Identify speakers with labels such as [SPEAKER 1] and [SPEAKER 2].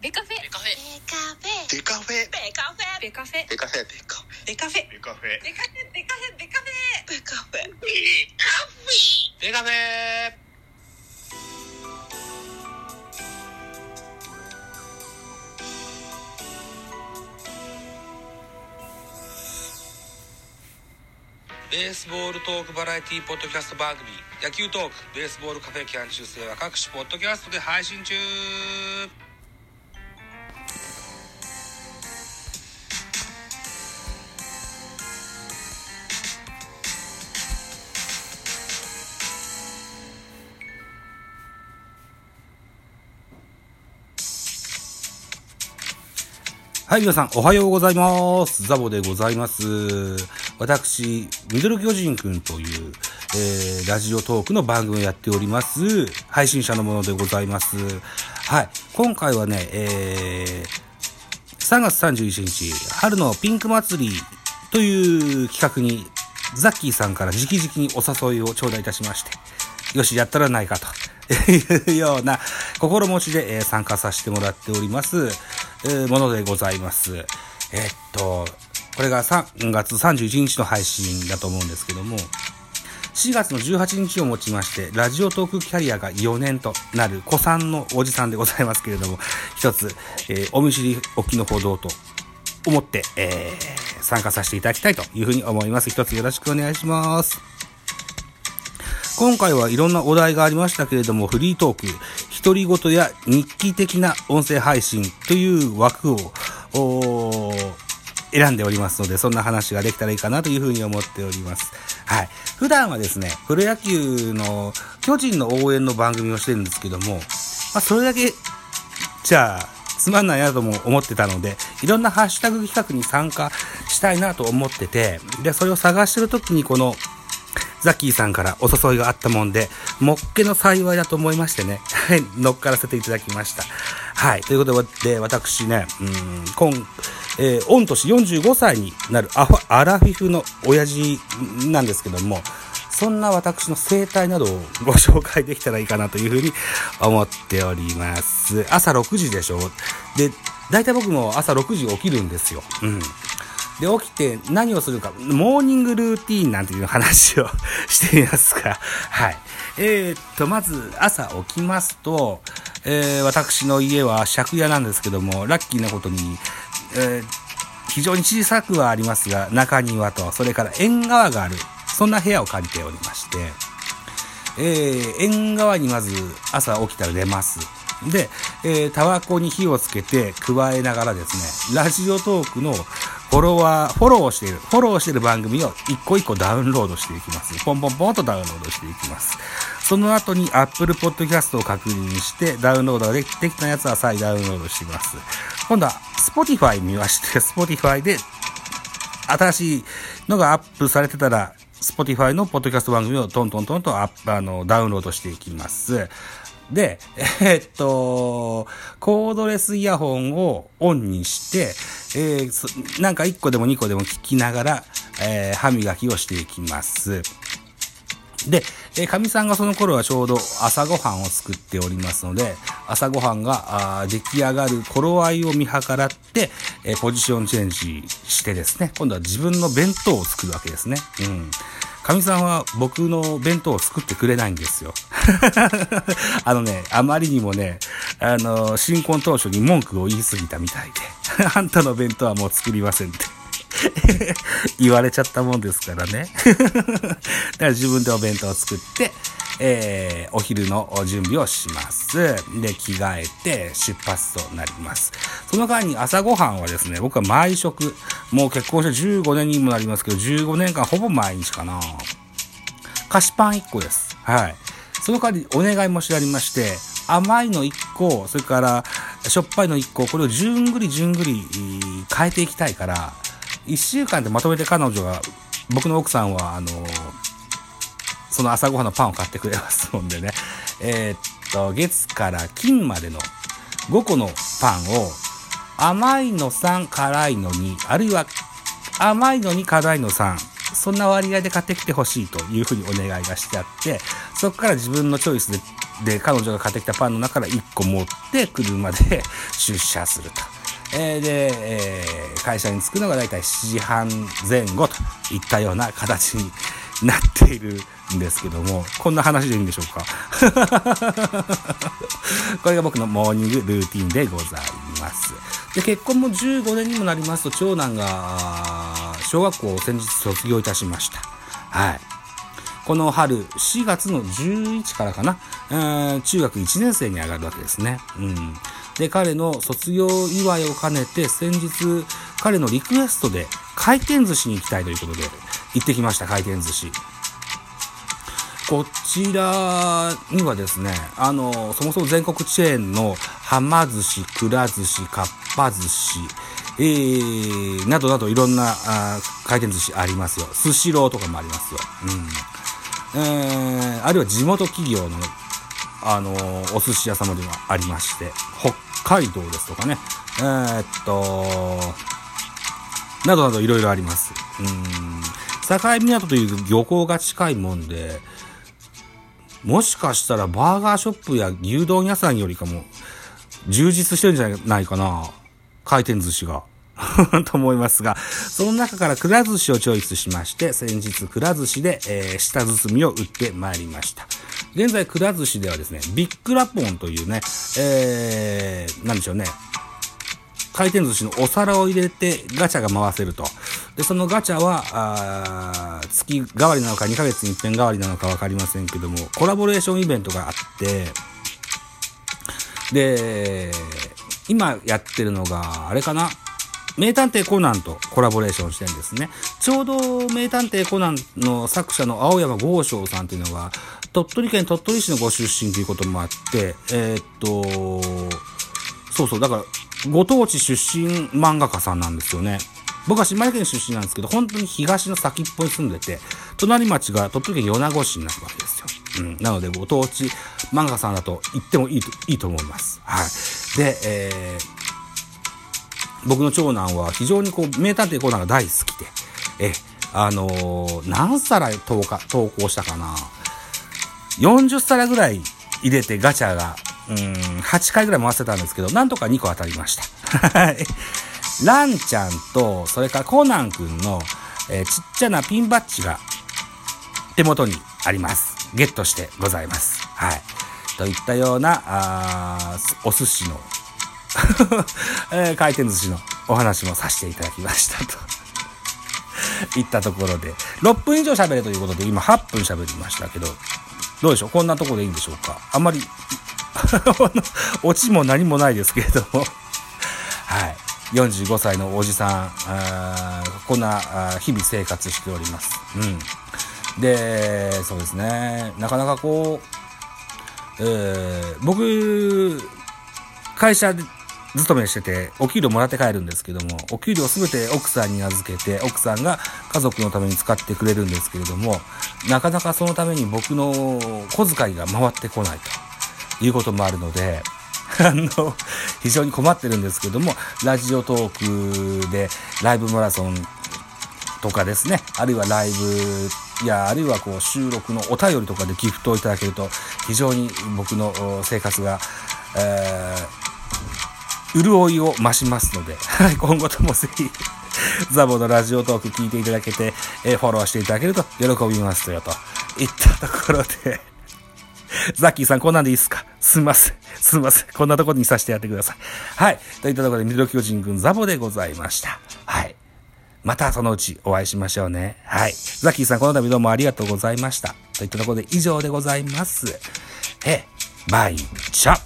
[SPEAKER 1] ベカフェ。
[SPEAKER 2] ベカフェ。
[SPEAKER 3] デカフェ。
[SPEAKER 2] ベカフェ。
[SPEAKER 1] ベカフェ。
[SPEAKER 3] デカフェ。デカフェ
[SPEAKER 2] ベカフェ
[SPEAKER 3] デカフェ
[SPEAKER 1] ベカフェ。ベカフェ。ベカフェ
[SPEAKER 2] ベカフェ。
[SPEAKER 3] デカフェ。
[SPEAKER 2] ベカフェ。ベースボールトークバラエティポッドキャスト番組。野球トークベースボールカフェキャン中世は各種ポッドキャストで配信中
[SPEAKER 4] はい、皆さん、おはようございます。ザボでございます。私、ミドル巨人くんという、えー、ラジオトークの番組をやっております。配信者のものでございます。はい、今回はね、えー、3月31日、春のピンク祭りという企画に、ザッキーさんから直々にお誘いを頂戴いたしまして、よし、やったらないかと。いうような心持ちで、え参加させてもらっております、ものでございます。えっと、これが3月31日の配信だと思うんですけども、4月の18日をもちまして、ラジオトークキャリアが4年となる古参のおじさんでございますけれども、一つ、えーお見知りおきのほどと思って、えー参加させていただきたいというふうに思います。一つよろしくお願いします。今回はいろんなお題がありましたけれども、フリートーク、独り言や日記的な音声配信という枠を、選んでおりますので、そんな話ができたらいいかなというふうに思っております。はい。普段はですね、プロ野球の巨人の応援の番組をしてるんですけども、まあ、それだけ、じゃあ、つまんないなとも思ってたので、いろんなハッシュタグ企画に参加したいなと思ってて、で、それを探してる時にこの、ザッキーさんからお誘いがあったもんで、もっけの幸いだと思いましてね、乗っからせていただきました。はい。ということで、私ね、うん、今、えー、御年45歳になるアフアラフィフの親父なんですけども、そんな私の生態などをご紹介できたらいいかなというふうに思っております。朝6時でしょで、大体僕も朝6時起きるんですよ。うん。で、起きて何をするか、モーニングルーティーンなんていう話を してみますか。はい。えー、っと、まず朝起きますと、えー、私の家は借家なんですけども、ラッキーなことに、えー非常に小さくはありますが、中庭と、それから縁側がある、そんな部屋を借りておりまして、えー、縁側にまず朝起きたら出ます。で、えー、タバコに火をつけて加えながらですね、ラジオトークのフォロワー、フォローしている、フォローしている番組を一個一個ダウンロードしていきます。ポンポンポンとダウンロードしていきます。その後に Apple Podcast を確認して、ダウンロードができできたやつは再ダウンロードしています。今度は Spotify 見まして、Spotify で新しいのがアップされてたら、Spotify のポッドキャスト番組をトントントンとアップ、あの、ダウンロードしていきます。で、えーっと、コードレスイヤホンをオンにして、えーなんか1個でも2個でも聞きながら、えー歯磨きをしていきます。で、えー、かみさんがその頃はちょうど朝ごはんを作っておりますので、朝ごはんが出来上がる頃合いを見計らって、えーポジションチェンジしてですね、今度は自分の弁当を作るわけですね。うん。かみさんは僕の弁当を作ってくれないんですよ。あのね、あまりにもね、あの、新婚当初に文句を言い過ぎたみたいで、あんたの弁当はもう作りませんって。言われちゃったもんですからね。だから自分でお弁当を作って、えーお昼の準備をします。で、着替えて出発となります。その間に朝ごはんはですね、僕は毎食、もう結婚して15年にもなりますけど、15年間ほぼ毎日かな。菓子パン1個です。はい。その代わりお願いもしてありまして、甘いの1個、それからしょっぱいの1個、これをじゅんぐりじゅんぐり変えていきたいから、1週間でまとめて彼女が、僕の奥さんは、あのその朝ごはんのパンを買ってくれますもんでね、えーっと、月から金までの5個のパンを、甘いの3、辛いの2、あるいは甘いの2、辛いの3、そんな割合で買ってきてほしいというふうにお願いがしてあって、そこから自分のチョイスで、で、彼女が買ってきたパンの中から1個持って車で出社すると。えー、で、えー、会社に着くのがだいたい7時半前後といったような形になっているんですけども、こんな話でいいんでしょうか？これが僕のモーニングルーティンでございます。で、結婚も15年にもなりますと、長男が小学校を先日卒業いたしました。はい。この春、4月の11からかな、えー、中学1年生に上がるわけですね。うん。で、彼の卒業祝いを兼ねて、先日、彼のリクエストで回転寿司に行きたいということで、行ってきました、回転寿司。こちらにはですね、あの、そもそも全国チェーンの、はま寿司、くら寿司、かっぱ寿司、えー、などなどいろんなあ回転寿司ありますよ。スシローとかもありますよ。うん。えー、あるいは地元企業の、あのお寿司屋様でもありまして、北海道ですとかね、えー、っと、などなどいろいろあります。うん。境港という漁港が近いもんで、もしかしたらバーガーショップや牛丼屋さんよりかも充実してるんじゃないかな。回転寿司が。と思いますが、その中からくら寿司をチョイスしまして、先日くら寿司で、えー、舌包みを売ってまいりました。現在くら寿司ではですね、ビッグラポンというね、えー、なんでしょうね、回転寿司のお皿を入れてガチャが回せると。で、そのガチャは、あ月替わりなのか2ヶ月に一遍替わりなのか分かりませんけども、コラボレーションイベントがあって、で、今やってるのが、あれかな？名探偵コナンとコラボレーションしてるんですね。ちょうど名探偵コナンの作者の青山豪昌さんっていうのが、鳥取県鳥取市のご出身ということもあって、えー、っと、そうそう、だから、ご当地出身漫画家さんなんですよね。僕は島根県出身なんですけど、本当に東の先っぽに住んでて、隣町が鳥取県米子市になるわけですよ。うん。なので、ご当地漫画家さんだと言ってもいいと、いいと思います。はい。で、えー、僕の長男は非常にこう、名探偵コナーが大好きで、え、あのー、何皿投下投稿したかな ?40 皿ぐらい入れてガチャが、うん、8回ぐらい回せたんですけど、なんとか2個当たりました。はい。ランちゃんと、それからコナン君の、えー、ちっちゃなピンバッジが手元にあります。ゲットしてございます。はい。といったような、あお寿司の えー、回転寿司のお話もさせていただきましたと いったところで、6分以上喋れということで、今8分喋りましたけど、どうでしょう？こんなとこでいいんでしょうか？あんまり オチも何もないですけれどもはい。45歳のおじさん、こんな日々生活しております。うん。で、そうですね。なかなかこう、えー、僕、会社勤めしてて、お給料もらって帰るんですけども、お給料すべて奥さんに預けて、奥さんが家族のために使ってくれるんですけれども、なかなかそのために僕の小遣いが回ってこないと。いうこともあるので、あの、非常に困ってるんですけども、ラジオトークでライブマラソンとかですね、あるいはライブや、あるいはこう収録のお便りとかでギフトをいただけると、非常に僕の生活が、えー潤いを増しますので、はい、今後ともぜひ、ザボのラジオトーク聞いていただけて、え、フォローしていただけると喜びますよ、といったところで ザッキーさんこんなんでいいっすか？すみません。すみません。こんなところにさせてやってください。はい。といったところで、緑巨人くんザボでございました。はい。またそのうちお会いしましょうね。はい。ザッキーさんこの度どうもありがとうございました。といったところで以上でございます。え、バイチャ